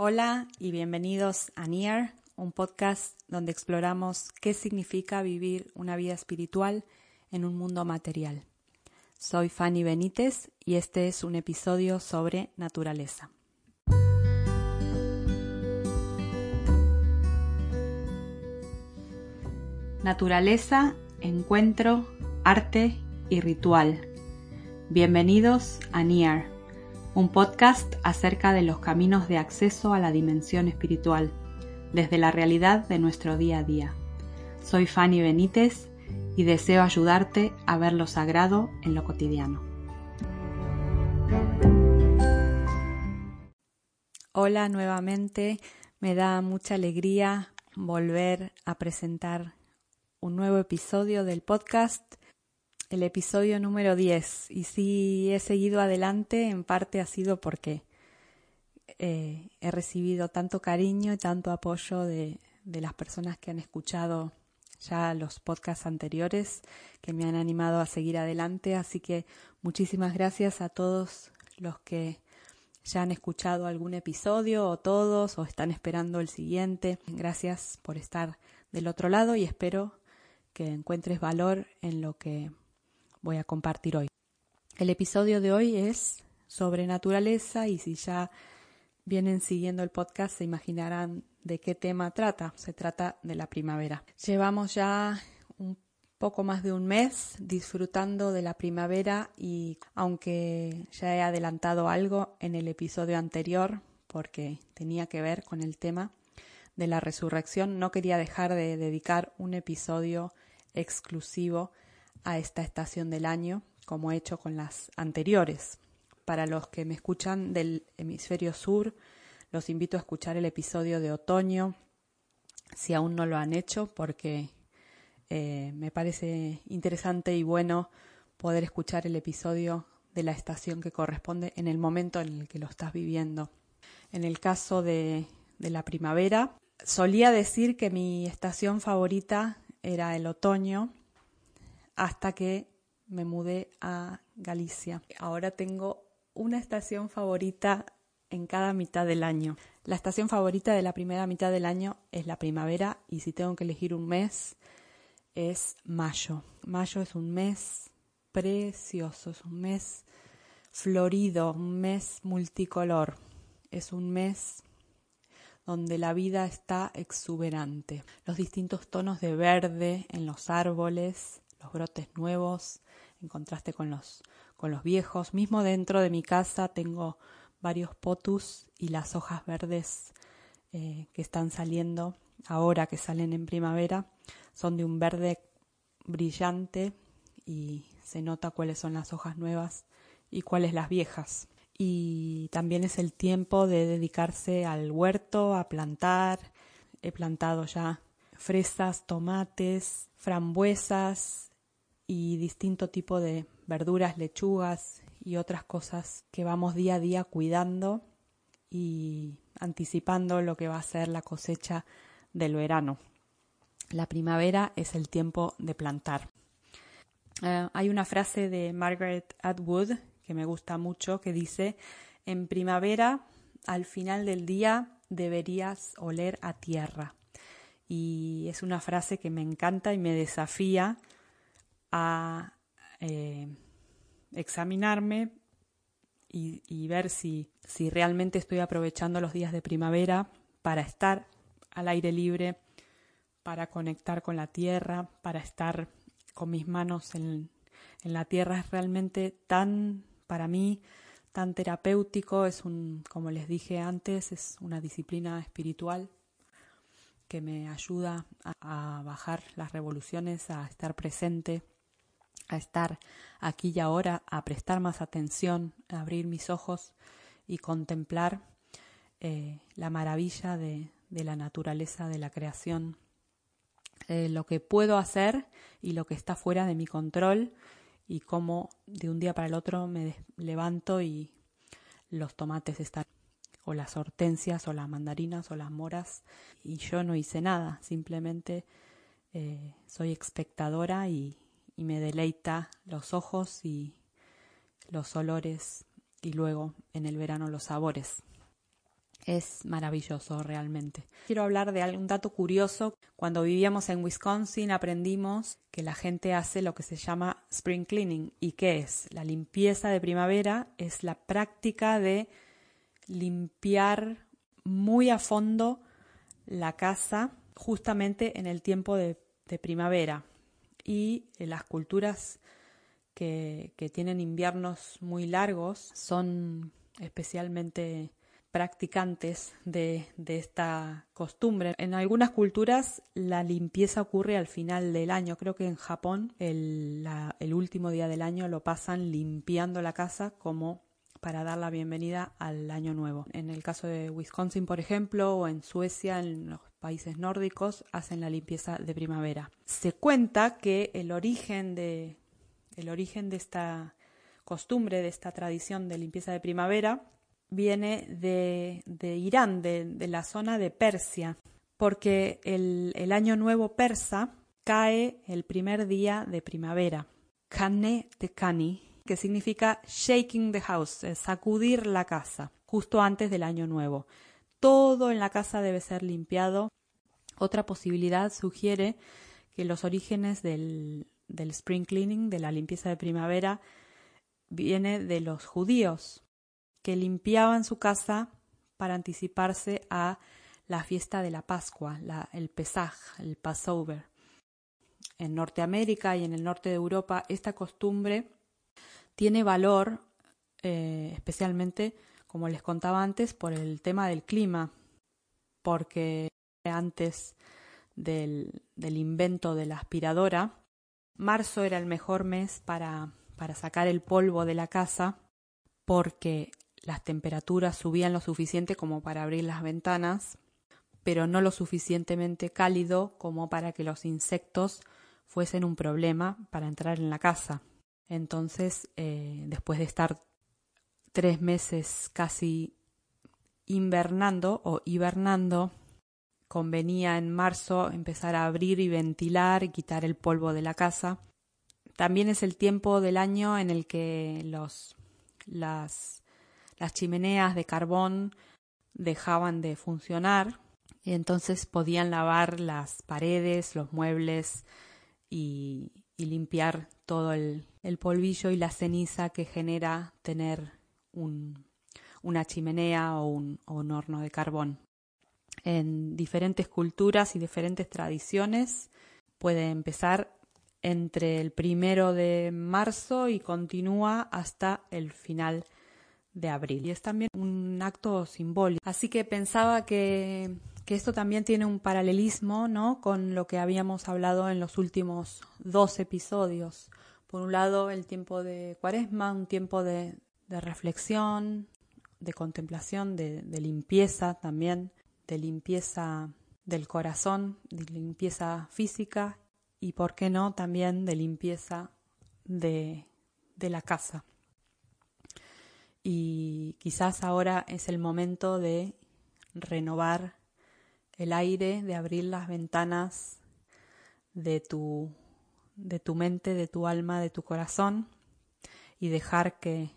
Hola y bienvenidos a Near, un podcast donde exploramos qué significa vivir una vida espiritual en un mundo material. Soy Fanny Benítez y este es un episodio sobre naturaleza. Naturaleza, encuentro, arte y ritual. Bienvenidos a Near un podcast acerca de los caminos de acceso a la dimensión espiritual, desde la realidad de nuestro día a día. Soy Fanny Benítez y deseo ayudarte a ver lo sagrado en lo cotidiano. Hola nuevamente, me da mucha alegría volver a presentar un nuevo episodio del podcast el episodio número 10 y si he seguido adelante en parte ha sido porque eh, he recibido tanto cariño y tanto apoyo de, de las personas que han escuchado ya los podcasts anteriores que me han animado a seguir adelante. Así que muchísimas gracias a todos los que ya han escuchado algún episodio o todos o están esperando el siguiente. Gracias por estar del otro lado y espero que encuentres valor en lo que voy a compartir hoy. El episodio de hoy es sobre naturaleza y si ya vienen siguiendo el podcast se imaginarán de qué tema trata. Se trata de la primavera. Llevamos ya un poco más de un mes disfrutando de la primavera y aunque ya he adelantado algo en el episodio anterior porque tenía que ver con el tema de la resurrección, no quería dejar de dedicar un episodio exclusivo a esta estación del año, como he hecho con las anteriores. Para los que me escuchan del hemisferio sur, los invito a escuchar el episodio de otoño, si aún no lo han hecho, porque eh, me parece interesante y bueno poder escuchar el episodio de la estación que corresponde en el momento en el que lo estás viviendo. En el caso de, de la primavera, solía decir que mi estación favorita era el otoño, hasta que me mudé a Galicia. Ahora tengo una estación favorita en cada mitad del año. La estación favorita de la primera mitad del año es la primavera y si tengo que elegir un mes es mayo. Mayo es un mes precioso, es un mes florido, un mes multicolor. Es un mes donde la vida está exuberante. Los distintos tonos de verde en los árboles, los brotes nuevos en contraste con los, con los viejos. Mismo dentro de mi casa tengo varios potus y las hojas verdes eh, que están saliendo ahora que salen en primavera son de un verde brillante y se nota cuáles son las hojas nuevas y cuáles las viejas. Y también es el tiempo de dedicarse al huerto, a plantar. He plantado ya fresas, tomates, frambuesas, y distinto tipo de verduras, lechugas y otras cosas que vamos día a día cuidando y anticipando lo que va a ser la cosecha del verano. La primavera es el tiempo de plantar. Eh, hay una frase de Margaret Atwood que me gusta mucho que dice, en primavera, al final del día, deberías oler a tierra. Y es una frase que me encanta y me desafía a eh, examinarme y, ver si, si realmente estoy aprovechando los días de primavera para estar al aire libre, para conectar con la tierra, para estar con mis manos en, en la tierra. Es realmente tan, para mí, tan terapéutico, es un, como les dije antes, es una disciplina espiritual que me ayuda a bajar las revoluciones, a estar presente a estar aquí y ahora, a prestar más atención, a abrir mis ojos y contemplar eh, la maravilla de, la naturaleza, de la creación, eh, lo que puedo hacer y lo que está fuera de mi control y cómo de un día para el otro me levanto y los tomates están o las hortensias o las mandarinas o las moras y yo no hice nada, simplemente eh, soy espectadora y, y me deleita los ojos y los olores y luego en el verano los sabores. es maravilloso realmente. Quiero hablar de un dato curioso. Cuando vivíamos en Wisconsin aprendimos que la gente hace lo que se llama spring cleaning. ¿Y qué es? La limpieza de primavera es la práctica de limpiar muy a fondo la casa justamente en el tiempo de, primavera. Y las culturas que, que tienen inviernos muy largos son especialmente practicantes de, esta costumbre. En algunas culturas la limpieza ocurre al final del año. Creo que en Japón el, el último día del año lo pasan limpiando la casa como para dar la bienvenida al año nuevo. En el caso de Wisconsin, por ejemplo, o en Suecia, en los países nórdicos, hacen la limpieza de primavera. Se cuenta que el origen de, el origen de esta costumbre, de esta tradición de limpieza de primavera, viene de, Irán, de, la zona de Persia, porque el, año nuevo persa cae el primer día de primavera, Kane de Kani, que significa shaking the house, sacudir la casa, justo antes del año nuevo. Todo en la casa debe ser limpiado. Otra posibilidad sugiere que los orígenes del, del spring cleaning, de la limpieza de primavera, viene de los judíos, que limpiaban su casa para anticiparse a la fiesta de la Pascua, el Pesaj, el Passover. En Norteamérica y en el norte de Europa esta costumbre tiene valor eh, especialmente, como les contaba antes, por el tema del clima, porque antes del, del invento de la aspiradora, marzo era el mejor mes para, para sacar el polvo de la casa porque las temperaturas subían lo suficiente como para abrir las ventanas, pero no lo suficientemente cálido como para que los insectos fuesen un problema para entrar en la casa. Entonces, eh, después de estar tres meses casi invernando o hibernando, convenía en marzo empezar a abrir y ventilar y quitar el polvo de la casa. También es el tiempo del año en el que los, las las chimeneas de carbón dejaban de funcionar y entonces podían lavar las paredes, los muebles y, limpiar todo el, polvillo y la ceniza que genera tener una chimenea o un, o un horno de carbón. En diferentes culturas y diferentes tradiciones puede empezar entre el primero de marzo y continúa hasta el final de abril. Y es también un acto simbólico. Así que pensaba que, que esto también tiene un paralelismo ¿no? con lo que habíamos hablado en los últimos dos episodios. Por un lado, el tiempo de cuaresma, un tiempo de, reflexión, de contemplación, de, de, limpieza también, de limpieza del corazón, de limpieza física y, por qué no, también de limpieza de, de la casa y quizás ahora es el momento de renovar el aire, de abrir las ventanas de tu, de tu mente, de tu alma, de tu corazón y dejar que,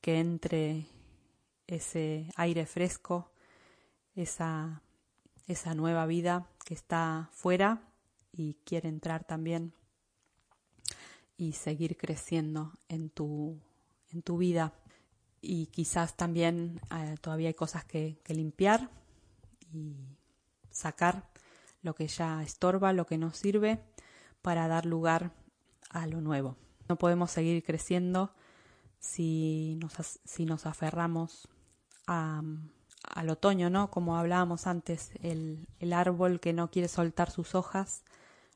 que entre ese aire fresco, esa, esa nueva vida que está fuera y quiere entrar también y seguir creciendo en tu, en tu vida. Y quizás también eh, todavía hay cosas que, limpiar y sacar lo que ya estorba, lo que no sirve, para dar lugar a lo nuevo. No podemos seguir creciendo si nos, si nos aferramos al otoño, ¿no? Como hablábamos antes, el, el árbol que no quiere soltar sus hojas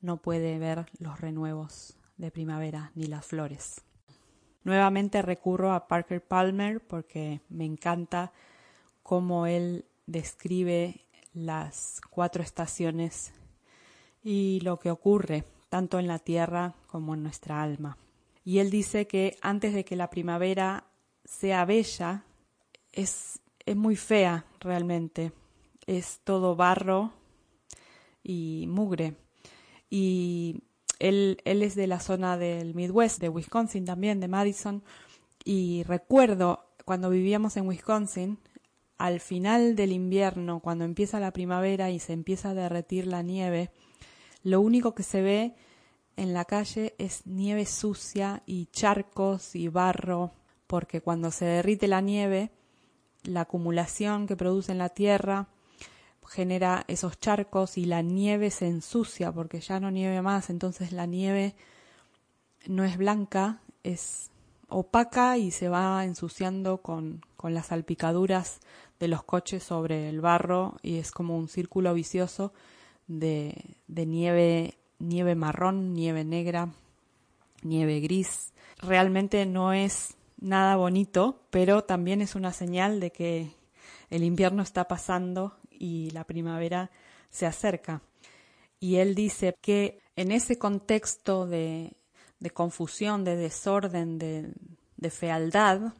no puede ver los renuevos de primavera ni las flores. Nuevamente recurro a Parker Palmer porque me encanta cómo él describe las cuatro estaciones y lo que ocurre tanto en la tierra como en nuestra alma. Y él dice que antes de que la primavera sea bella, es, es muy fea realmente. Es todo barro y mugre. Y él, es de la zona del Midwest, de Wisconsin también, de Madison, y recuerdo cuando vivíamos en Wisconsin, al final del invierno, cuando empieza la primavera y se empieza a derretir la nieve, lo único que se ve en la calle es nieve sucia y charcos y barro, porque cuando se derrite la nieve, la acumulación que produce en la tierra genera esos charcos y la nieve se ensucia porque ya no nieve más, entonces la nieve no es blanca, es opaca y se va ensuciando con, con las salpicaduras de los coches sobre el barro y es como un círculo vicioso de, nieve, nieve marrón, nieve negra, nieve gris. Realmente no es nada bonito, pero también es una señal de que el invierno está pasando y la primavera se acerca. Y él dice que en ese contexto de, de confusión, de desorden, de, de fealdad,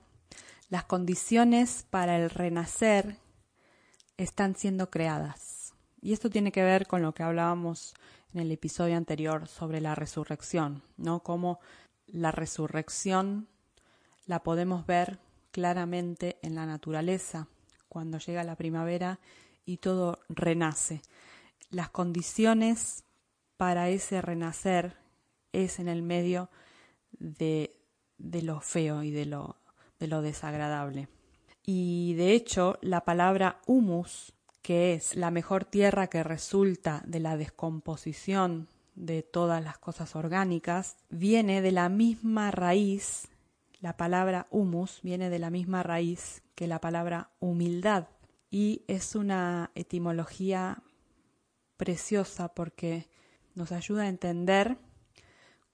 las condiciones para el renacer están siendo creadas. Y esto tiene que ver con lo que hablábamos en el episodio anterior sobre la resurrección, ¿no? Cómo la resurrección la podemos ver claramente en la naturaleza, cuando llega la primavera y todo renace. Las condiciones para ese renacer es en el medio de, de lo feo y de lo, de lo desagradable. Y de hecho, la palabra humus, que es la mejor tierra que resulta de la descomposición de todas las cosas orgánicas, viene de la misma raíz la palabra humus viene de la misma raíz que la palabra humildad y es una etimología preciosa porque nos ayuda a entender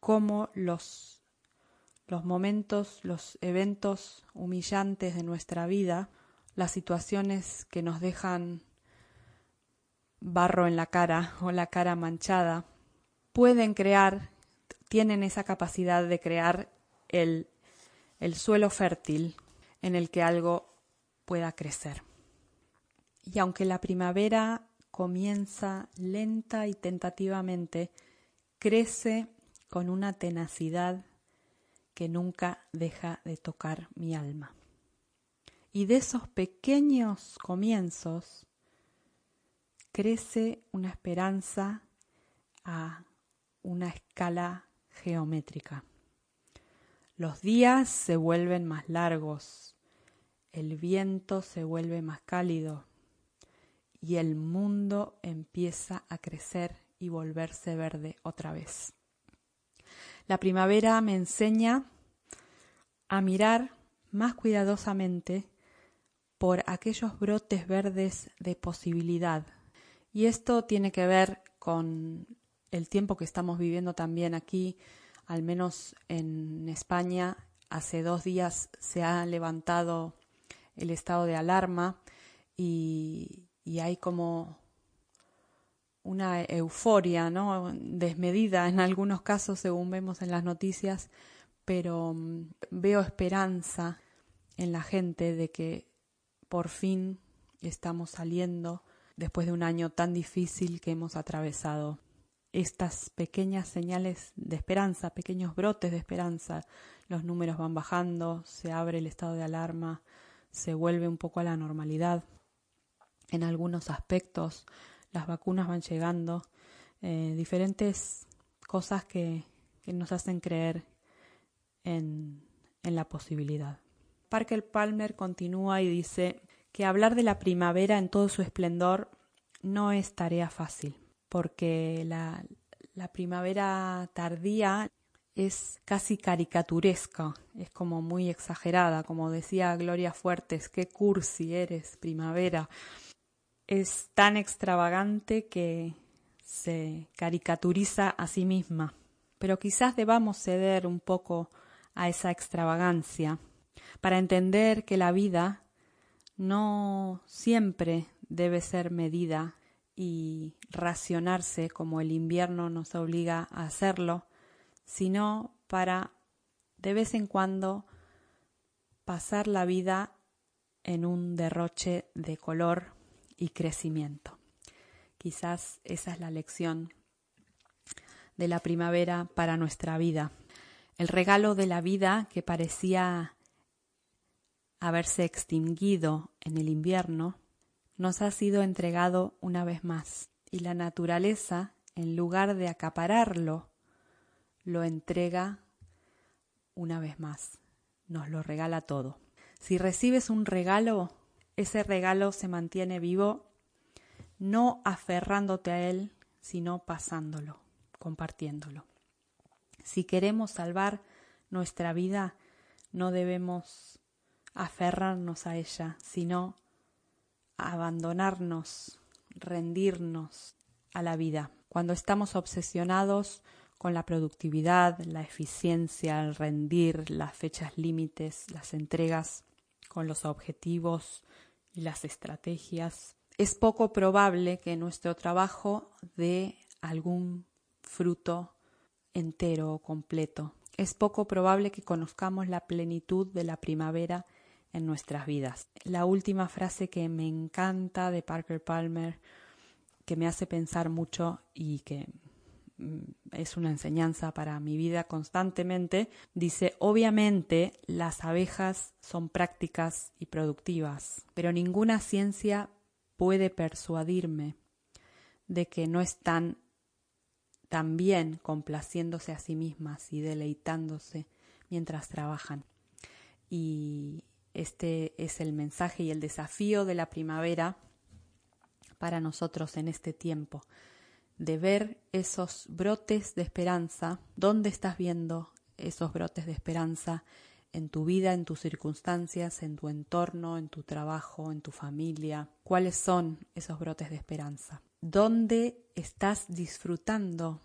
cómo los, los momentos, los eventos humillantes de nuestra vida, las situaciones que nos dejan barro en la cara o la cara manchada, pueden crear, tienen esa capacidad de crear el el suelo fértil en el que algo pueda crecer. Y aunque la primavera comienza lenta y tentativamente, crece con una tenacidad que nunca deja de tocar mi alma. Y de esos pequeños comienzos crece una esperanza a una escala geométrica. Los días se vuelven más largos, el viento se vuelve más cálido y el mundo empieza a crecer y volverse verde otra vez. La primavera me enseña a mirar más cuidadosamente por aquellos brotes verdes de posibilidad. Y esto tiene que ver con el tiempo que estamos viviendo también aquí al menos en España, hace dos días se ha levantado el estado de alarma y, hay como una euforia, ¿no? Desmedida en algunos casos, según vemos en las noticias, pero mm, veo esperanza en la gente de que por fin estamos saliendo después de un año tan difícil que hemos atravesado estas pequeñas señales de esperanza, pequeños brotes de esperanza. Los números van bajando, se abre el estado de alarma, se vuelve un poco a la normalidad. En algunos aspectos las vacunas van llegando, eh, diferentes cosas que, que, nos hacen creer en, en la posibilidad. Parker Palmer continúa y dice que hablar de la primavera en todo su esplendor no es tarea fácil porque la, primavera tardía es casi caricaturesca, es como muy exagerada, como decía Gloria Fuertes, qué cursi eres, primavera. Es tan extravagante que se caricaturiza a sí misma. Pero quizás debamos ceder un poco a esa extravagancia para entender que la vida no siempre debe ser medida y racionarse como el invierno nos obliga a hacerlo, sino para de vez en cuando pasar la vida en un derroche de color y crecimiento. Quizás esa es la lección de la primavera para nuestra vida. El regalo de la vida que parecía haberse extinguido en el invierno, nos ha sido entregado una vez más y la naturaleza, en lugar de acapararlo, lo entrega una vez más, nos lo regala todo. Si recibes un regalo, ese regalo se mantiene vivo no aferrándote a él, sino pasándolo, compartiéndolo. Si queremos salvar nuestra vida, no debemos aferrarnos a ella, sino abandonarnos, rendirnos a la vida. Cuando estamos obsesionados con la productividad, la eficiencia, el rendir, las fechas límites, las entregas, con los objetivos y las estrategias, es poco probable que nuestro trabajo dé algún fruto entero o completo. Es poco probable que conozcamos la plenitud de la primavera en nuestras vidas. La última frase que me encanta de Parker Palmer, que me hace pensar mucho y que es una enseñanza para mi vida constantemente, dice, obviamente las abejas son prácticas y productivas, pero ninguna ciencia puede persuadirme de que no están también complaciéndose a sí mismas y deleitándose mientras trabajan. Y este es el mensaje y el desafío de la primavera para nosotros en este tiempo, de ver esos brotes de esperanza. ¿Dónde estás viendo esos brotes de esperanza en tu vida, en tus circunstancias, en tu entorno, en tu trabajo, en tu familia? ¿Cuáles son esos brotes de esperanza? ¿Dónde estás disfrutando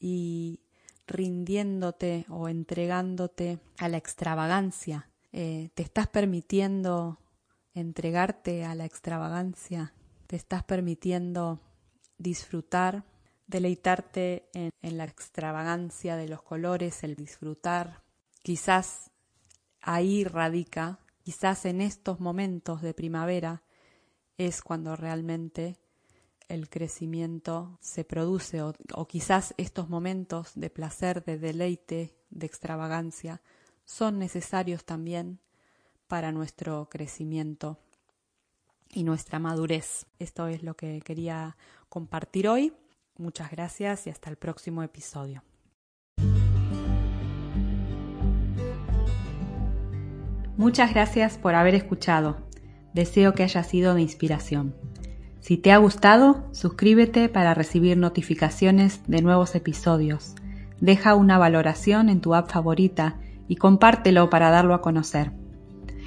y rindiéndote o entregándote a la extravagancia eh, te estás permitiendo entregarte a la extravagancia, te estás permitiendo disfrutar, deleitarte en, la extravagancia de los colores, el disfrutar. Quizás ahí radica, quizás en estos momentos de primavera es cuando realmente el crecimiento se produce o, o quizás estos momentos de placer, de deleite, de extravagancia son necesarios también para nuestro crecimiento y nuestra madurez. Esto es lo que quería compartir hoy. Muchas gracias y hasta el próximo episodio. Muchas gracias por haber escuchado. Deseo que haya sido de inspiración. Si te ha gustado, suscríbete para recibir notificaciones de nuevos episodios. Deja una valoración en tu app favorita y compártelo para darlo a conocer.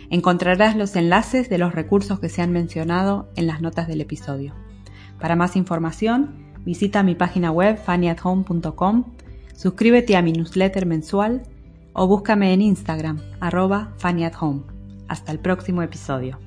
Encontrarás los enlaces de los recursos que se han mencionado en las notas del episodio. Para más información, visita mi página web fannyathome.com, suscríbete a mi newsletter mensual o búscame en Instagram, arroba fannyathome. Hasta el próximo episodio.